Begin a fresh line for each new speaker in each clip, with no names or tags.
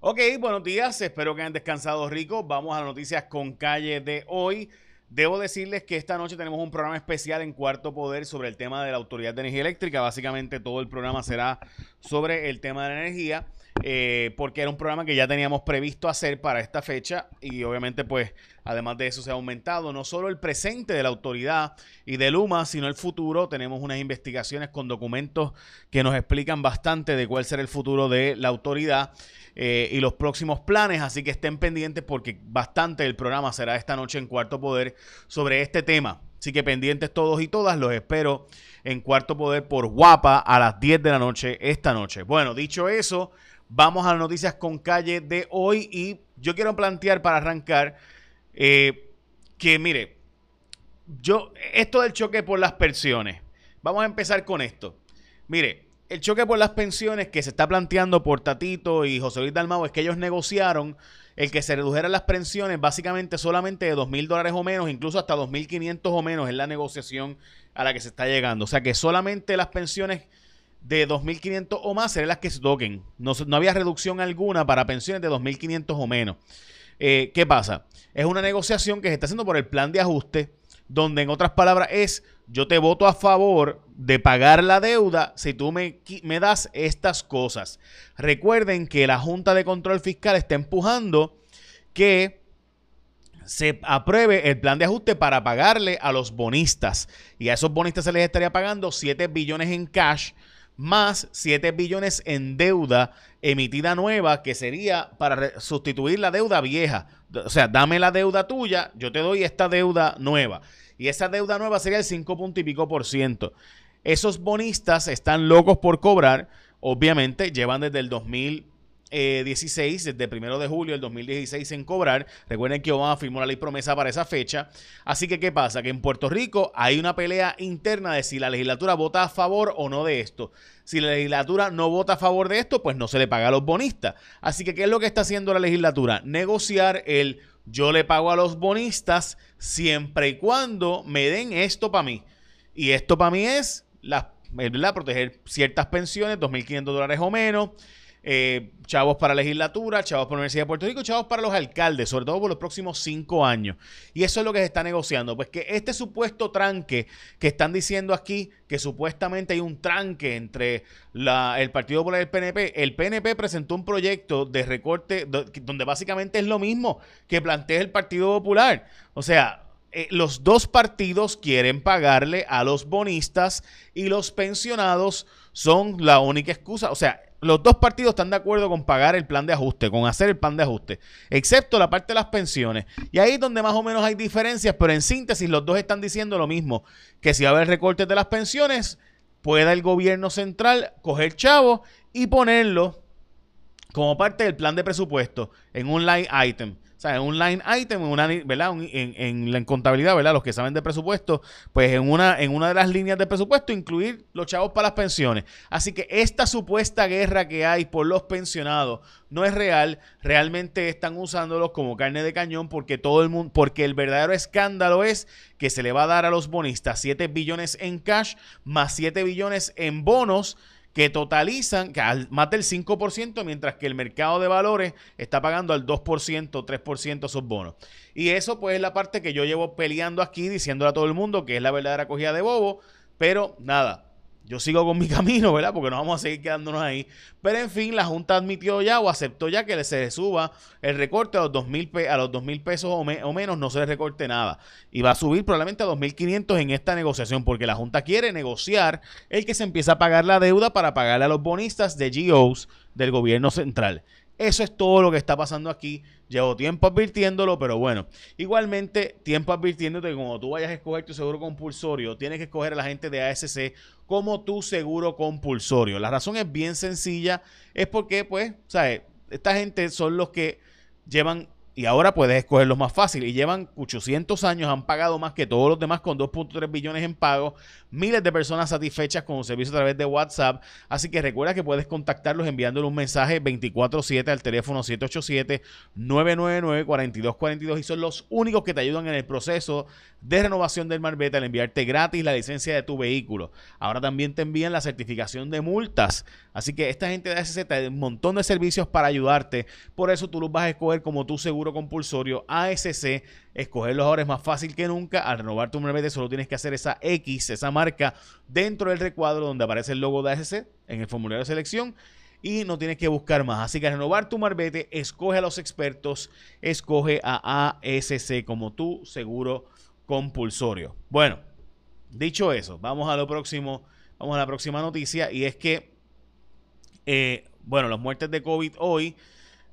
Ok, buenos días, espero que hayan descansado rico. Vamos a las noticias con calle de hoy. Debo decirles que esta noche tenemos un programa especial en Cuarto Poder sobre el tema de la Autoridad de Energía Eléctrica. Básicamente todo el programa será sobre el tema de la energía. Eh, porque era un programa que ya teníamos previsto hacer para esta fecha y obviamente pues además de eso se ha aumentado no solo el presente de la autoridad y de Luma, sino el futuro. Tenemos unas investigaciones con documentos que nos explican bastante de cuál será el futuro de la autoridad. Eh, y los próximos planes, así que estén pendientes porque bastante del programa será esta noche en Cuarto Poder sobre este tema. Así que pendientes todos y todas, los espero en Cuarto Poder por Guapa a las 10 de la noche esta noche. Bueno, dicho eso, Vamos a las noticias con calle de hoy y yo quiero plantear para arrancar eh, que, mire, yo, esto del choque por las pensiones, vamos a empezar con esto. Mire, el choque por las pensiones que se está planteando por Tatito y José Luis Dalmau es que ellos negociaron el que se redujeran las pensiones básicamente solamente de dos mil dólares o menos, incluso hasta 2.500 o menos es la negociación a la que se está llegando. O sea que solamente las pensiones de 2.500 o más serán las que se toquen. No, había reducción alguna para pensiones de 2.500 o menos. Eh, ¿Qué pasa? Es una negociación que se está haciendo por el plan de ajuste, donde en otras palabras es, yo te voto a favor de pagar la deuda si tú me, me das estas cosas. Recuerden que la Junta de Control Fiscal está empujando que se apruebe el plan de ajuste para pagarle a los bonistas. Y a esos bonistas se les estaría pagando 7 billones en cash más 7 billones en deuda emitida nueva, que sería para sustituir la deuda vieja. O sea, dame la deuda tuya, yo te doy esta deuda nueva. Y esa deuda nueva sería el 5 punto y pico por ciento. Esos bonistas están locos por cobrar. Obviamente, llevan desde el 2000 16, eh, desde primero de julio del 2016 en cobrar. Recuerden que Obama firmó la ley promesa para esa fecha. Así que, ¿qué pasa? Que en Puerto Rico hay una pelea interna de si la legislatura vota a favor o no de esto. Si la legislatura no vota a favor de esto, pues no se le paga a los bonistas. Así que, ¿qué es lo que está haciendo la legislatura? Negociar el yo le pago a los bonistas siempre y cuando me den esto para mí. Y esto para mí es la, proteger ciertas pensiones, 2.500 dólares o menos eh, chavos para legislatura, chavos para la Universidad de Puerto Rico, chavos para los alcaldes, sobre todo por los próximos cinco años. Y eso es lo que se está negociando. Pues que este supuesto tranque que están diciendo aquí, que supuestamente hay un tranque entre el Partido Popular y el PNP, el PNP presentó un proyecto de recorte donde básicamente es lo mismo que plantea el Partido Popular. O sea, eh, los dos partidos quieren pagarle a los bonistas y los pensionados son la única excusa. O sea, los dos partidos están de acuerdo con pagar el plan de ajuste, con hacer el plan de ajuste, excepto la parte de las pensiones. Y ahí es donde más o menos hay diferencias, pero en síntesis los dos están diciendo lo mismo, que si va a haber recortes de las pensiones, pueda el gobierno central coger chavo y ponerlo como parte del plan de presupuesto en un line item. O sea, en un line item, una, ¿verdad? En, en, la contabilidad, ¿verdad? Los que saben de presupuesto, pues en una, en una de las líneas de presupuesto incluir los chavos para las pensiones. Así que esta supuesta guerra que hay por los pensionados no es real. Realmente están usándolos como carne de cañón porque todo el mundo, porque el verdadero escándalo es que se le va a dar a los bonistas 7 billones en cash más 7 billones en bonos que totalizan que al, más del 5%, mientras que el mercado de valores está pagando al 2%, 3% esos bonos. Y eso pues es la parte que yo llevo peleando aquí, diciéndole a todo el mundo que es la verdadera cogida de bobo, pero nada, yo sigo con mi camino, ¿verdad? Porque no vamos a seguir quedándonos ahí. Pero en fin, la Junta admitió ya o aceptó ya que se suba el recorte a los 2 mil a los pesos o, menos, no se le recorte nada. Y va a subir probablemente a 2.500 en esta negociación, porque la Junta quiere negociar el que se empieza a pagar la deuda para pagarle a los bonistas de GOs del gobierno central. Eso es todo lo que está pasando aquí. Llevo tiempo advirtiéndolo, pero bueno. Igualmente, tiempo advirtiéndote que cuando tú vayas a escoger tu seguro compulsorio, tienes que escoger a la gente de ASC como tu seguro compulsorio. La razón es bien sencilla. Es porque, pues, ¿sabes? Esta gente son los que llevan y ahora puedes escogerlo más fácil. Y llevan 800 años, han pagado más que todos los demás con 2.3 billones en pago. Miles de personas satisfechas con un servicio a través de WhatsApp. Así que recuerda que puedes contactarlos enviándole un mensaje 24-7 al teléfono 787-999-4242. Y son los únicos que te ayudan en el proceso de renovación del Marbete al enviarte gratis la licencia de tu vehículo. Ahora también te envían la certificación de multas. Así que esta gente de ASC te un montón de servicios para ayudarte. Por eso tú los vas a escoger como tu seguro compulsorio ASC. Escogerlos ahora es más fácil que nunca. Al renovar tu MRBT solo tienes que hacer esa X, esa marca, dentro del recuadro donde aparece el logo de ASC en el formulario de selección y no tienes que buscar más. Así que renovar tu marbete, escoge a los expertos, escoge a ASC como tu seguro compulsorio. Bueno, dicho eso, vamos a lo próximo, vamos a la próxima noticia y es que, eh, bueno, las muertes de COVID hoy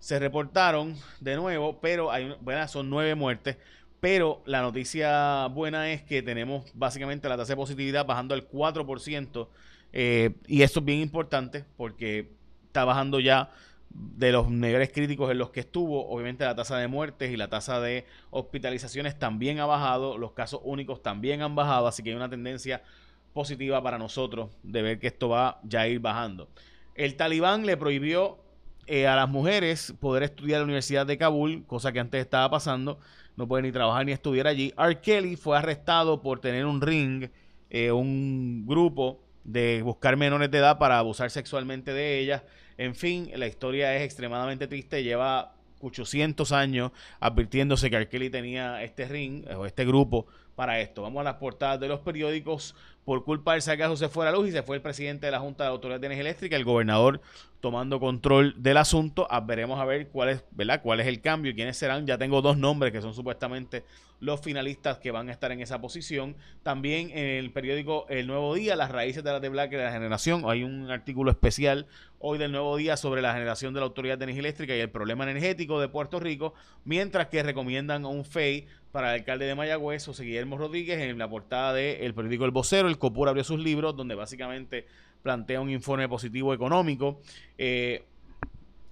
se reportaron de nuevo, pero hay, bueno, son nueve muertes. Pero la noticia buena es que tenemos básicamente la tasa de positividad bajando al 4%. Eh, y esto es bien importante porque está bajando ya de los niveles críticos en los que estuvo. Obviamente la tasa de muertes y la tasa de hospitalizaciones también ha bajado. Los casos únicos también han bajado. Así que hay una tendencia positiva para nosotros de ver que esto va ya a ir bajando. El talibán le prohibió eh, a las mujeres poder estudiar en la Universidad de Kabul, cosa que antes estaba pasando. No puede ni trabajar ni estudiar allí. R. Kelly fue arrestado por tener un ring, eh, un grupo de buscar menores de edad para abusar sexualmente de ellas. En fin, la historia es extremadamente triste. Lleva 800 años advirtiéndose que R. Kelly tenía este ring o este grupo para esto. Vamos a las portadas de los periódicos. Por culpa del sargazo se fue la luz y se fue el presidente de la Junta de Autoridad de Energía Eléctrica, el gobernador tomando control del asunto. Ah, veremos a ver cuál es, ¿verdad? cuál es el cambio y quiénes serán. Ya tengo dos nombres que son supuestamente los finalistas que van a estar en esa posición. También en el periódico El Nuevo Día, las raíces de la y de la generación. Hay un artículo especial hoy del Nuevo Día sobre la generación de la Autoridad de Energía Eléctrica y el problema energético de Puerto Rico, mientras que recomiendan un FEI para el alcalde de Mayagüez, José Guillermo Rodríguez, en la portada del periódico El Vocero, el COPUR abrió sus libros, donde básicamente plantea un informe positivo económico. Eh,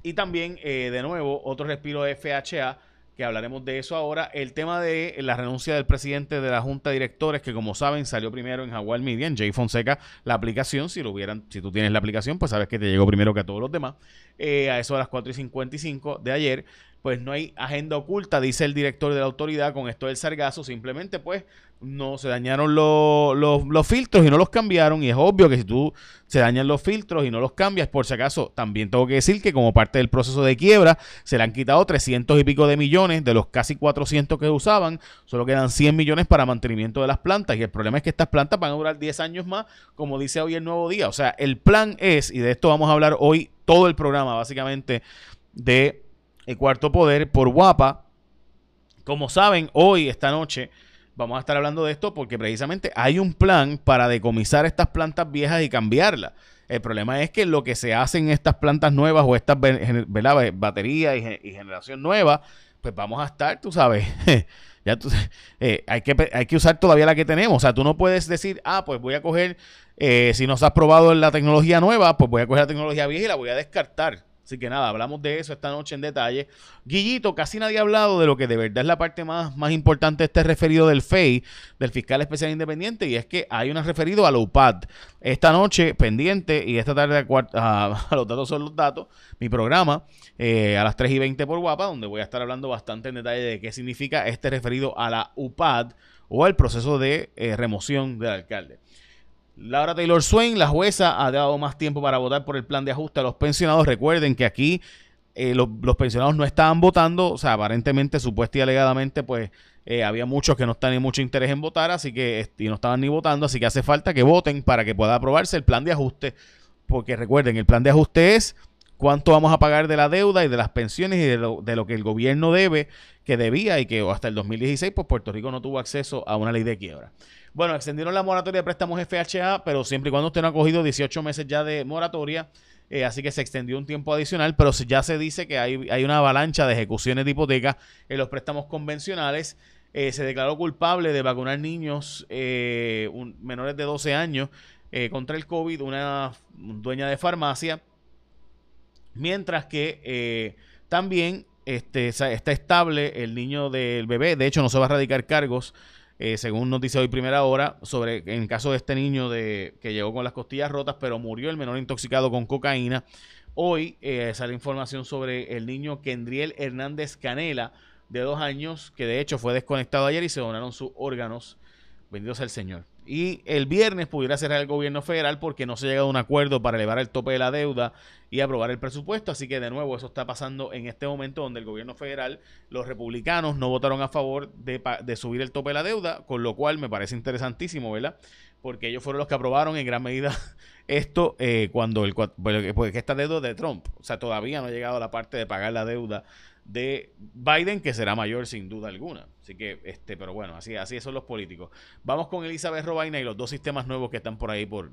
y también, eh, de nuevo, otro respiro de FHA, que hablaremos de eso ahora. El tema de la renuncia del presidente de la Junta de Directores, que como saben salió primero en Jaguar Media, en Jay Fonseca, la aplicación. Si lo hubieran, si tú tienes la aplicación, pues sabes que te llegó primero que a todos los demás. Eh, a eso a las 4 y 55 de ayer pues no hay agenda oculta, dice el director de la autoridad con esto del sargazo, simplemente pues no se dañaron los filtros y no los cambiaron y es obvio que si tú se dañan los filtros y no los cambias, por si acaso, también tengo que decir que como parte del proceso de quiebra se le han quitado 300 y pico de millones de los casi 400 que usaban, solo quedan 100 millones para mantenimiento de las plantas y el problema es que estas plantas van a durar 10 años más, como dice hoy el nuevo día, o sea, el plan es, y de esto vamos a hablar hoy todo el programa básicamente, de el cuarto poder por guapa. Como saben, hoy, esta noche, vamos a estar hablando de esto porque precisamente hay un plan para decomisar estas plantas viejas y cambiarlas. El problema es que lo que se hace en estas plantas nuevas o estas baterías y, generación nueva, pues vamos a estar, tú sabes, ya eh, hay, que, hay que usar todavía la que tenemos. O sea, tú no puedes decir, ah, pues voy a coger, eh, si nos has probado la tecnología nueva, pues voy a coger la tecnología vieja y la voy a descartar. Así que nada, hablamos de eso esta noche en detalle. Guillito, casi nadie ha hablado de lo que de verdad es la parte más, más importante de este referido del FEI, del fiscal especial independiente, y es que hay un referido a la UPAD. Esta noche, pendiente, y esta tarde a, los datos son los datos, mi programa eh, a las 3 y 20 por Guapa, donde voy a estar hablando bastante en detalle de qué significa este referido a la UPAD o al proceso de eh, remoción del alcalde. Laura Taylor Swain, la jueza, ha dado más tiempo para votar por el plan de ajuste a los pensionados. Recuerden que aquí eh, los, pensionados no estaban votando, o sea, aparentemente, supuesta y alegadamente, pues eh, había muchos que no están ni mucho interés en votar, así que y no estaban ni votando, así que hace falta que voten para que pueda aprobarse el plan de ajuste, porque recuerden, el plan de ajuste es cuánto vamos a pagar de la deuda y de las pensiones y de lo, de lo que el gobierno debe, que debía y que hasta el 2016, pues Puerto Rico no tuvo acceso a una ley de quiebra. Bueno, extendieron la moratoria de préstamos FHA, pero siempre y cuando usted no ha cogido 18 meses ya de moratoria, eh, así que se extendió un tiempo adicional, pero ya se dice que hay, una avalancha de ejecuciones de hipoteca en los préstamos convencionales. Eh, se declaró culpable de vacunar niños eh, menores de 12 años contra el COVID, una dueña de farmacia, mientras que también este, está estable el niño del bebé. De hecho, no se va a radicar cargos, eh, según nos dice hoy primera hora, sobre en caso de este niño de, que llegó con las costillas rotas, pero murió el menor intoxicado con cocaína. Hoy eh, sale información sobre el niño Kendriel Hernández Canela, de dos años, que de hecho fue desconectado ayer y se donaron sus órganos. Bendito sea el Señor. Y el viernes pudiera cerrar el gobierno federal porque no se ha llegado a un acuerdo para elevar el tope de la deuda y aprobar el presupuesto. Así que de nuevo eso está pasando en este momento donde el gobierno federal, los republicanos no votaron a favor de, subir el tope de la deuda, con lo cual me parece interesantísimo, ¿verdad? Porque ellos fueron los que aprobaron en gran medida esto eh, cuando el porque esta deuda de Trump, o sea, todavía no ha llegado a la parte de pagar la deuda de Biden, que será mayor sin duda alguna. Así que, este, pero bueno, así, así son los políticos. Vamos con Elizabeth Robaina y los dos sistemas nuevos que están por ahí por,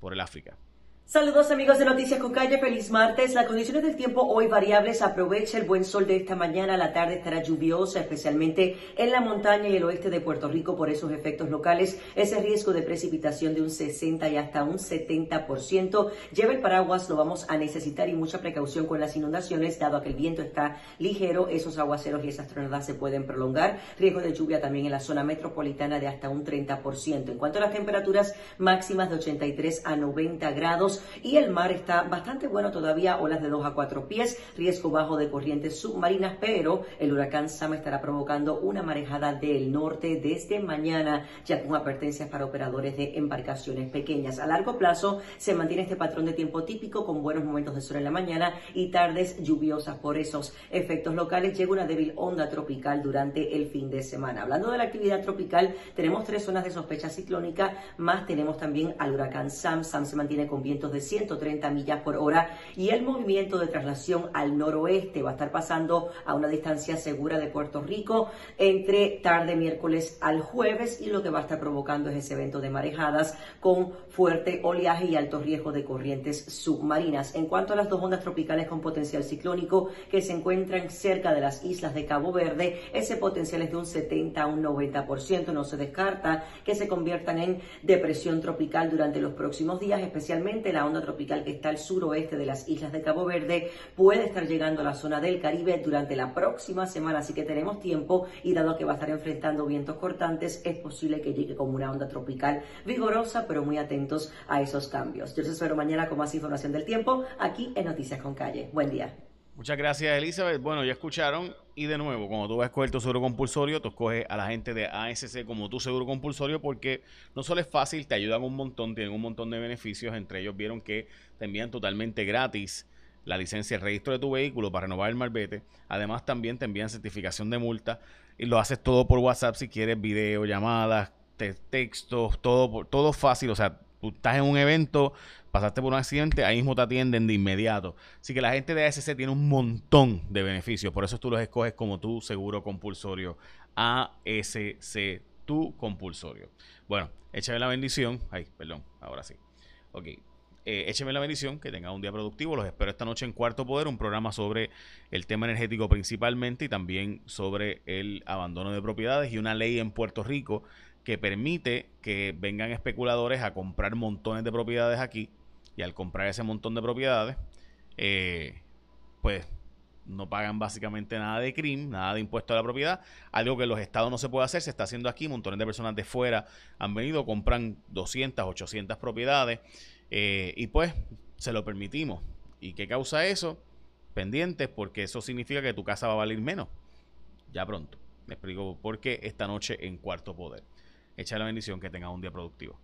por el África.
Saludos amigos de Noticias con Calle, feliz martes. Las condiciones del tiempo hoy variables. Aprovecha el buen sol de esta mañana. La tarde estará lluviosa, especialmente en la montaña y el oeste de Puerto Rico por esos efectos locales. Ese riesgo de precipitación de un 60 y hasta un 70%. Lleva el paraguas, lo vamos a necesitar y mucha precaución con las inundaciones, dado que el viento está ligero. Esos aguaceros y esas tronadas se pueden prolongar. Riesgo de lluvia también en la zona metropolitana de hasta un 30%. En cuanto a las temperaturas máximas de 83 a 90 grados, y el mar está bastante bueno todavía, olas de 2 a 4 pies, riesgo bajo de corrientes submarinas, pero el huracán Sam estará provocando una marejada del norte desde mañana, ya con advertencias para operadores de embarcaciones pequeñas. A largo plazo se mantiene este patrón de tiempo típico con buenos momentos de sol en la mañana y tardes lluviosas por esos efectos locales. Llega una débil onda tropical durante el fin de semana. Hablando de la actividad tropical, tenemos tres zonas de sospecha ciclónica, más tenemos también al huracán Sam. Sam se mantiene con de 130 millas por hora y el movimiento de traslación al noroeste va a estar pasando a una distancia segura de Puerto Rico entre tarde miércoles al jueves y lo que va a estar provocando es ese evento de marejadas con fuerte oleaje y alto riesgo de corrientes submarinas. En cuanto a las dos ondas tropicales con potencial ciclónico que se encuentran cerca de las islas de Cabo Verde, ese potencial es de un 70 a un 90%. No se descarta que se conviertan en depresión tropical durante los próximos días, especialmente la onda tropical que está al suroeste de las islas de Cabo Verde puede estar llegando a la zona del Caribe durante la próxima semana, así que tenemos tiempo y dado que va a estar enfrentando vientos cortantes, es posible que llegue como una onda tropical vigorosa, pero muy atentos a esos cambios. Yo os espero mañana con más información del tiempo aquí en Noticias con Calle. Buen día.
Muchas gracias, Elizabeth. Bueno, ya escucharon. Y de nuevo, cuando tú vas a escoger tu seguro compulsorio, tú escoges a la gente de ASC como tu seguro compulsorio porque no solo es fácil, te ayudan un montón, tienen un montón de beneficios. Entre ellos vieron que te envían totalmente gratis la licencia, el registro de tu vehículo para renovar el malvete. Además, también te envían certificación de multa y lo haces todo por WhatsApp si quieres, video, llamadas, textos, todo, todo fácil. O sea, tú estás en un evento, pasaste por un accidente, ahí mismo te atienden de inmediato. Así que la gente de ASC tiene un montón de beneficios, por eso tú los escoges como tu seguro compulsorio. ASC, tu compulsorio. Bueno, échame la bendición. Ay, perdón, ahora sí. Ok. Eh, écheme la bendición, que tenga un día productivo. Los espero esta noche en Cuarto Poder, un programa sobre el tema energético principalmente y también sobre el abandono de propiedades y una ley en Puerto Rico que permite que vengan especuladores a comprar montones de propiedades aquí y al comprar ese montón de propiedades, eh, pues no pagan básicamente nada de crimen, nada de impuesto a la propiedad, algo que los estados no se puede hacer, se está haciendo aquí, montones de personas de fuera han venido, compran 200, 800 propiedades eh, y pues se lo permitimos. ¿Y qué causa eso? Pendientes porque eso significa que tu casa va a valer menos. Ya pronto. Me explico por qué esta noche en Cuarto Poder. Echa la bendición que tenga un día productivo.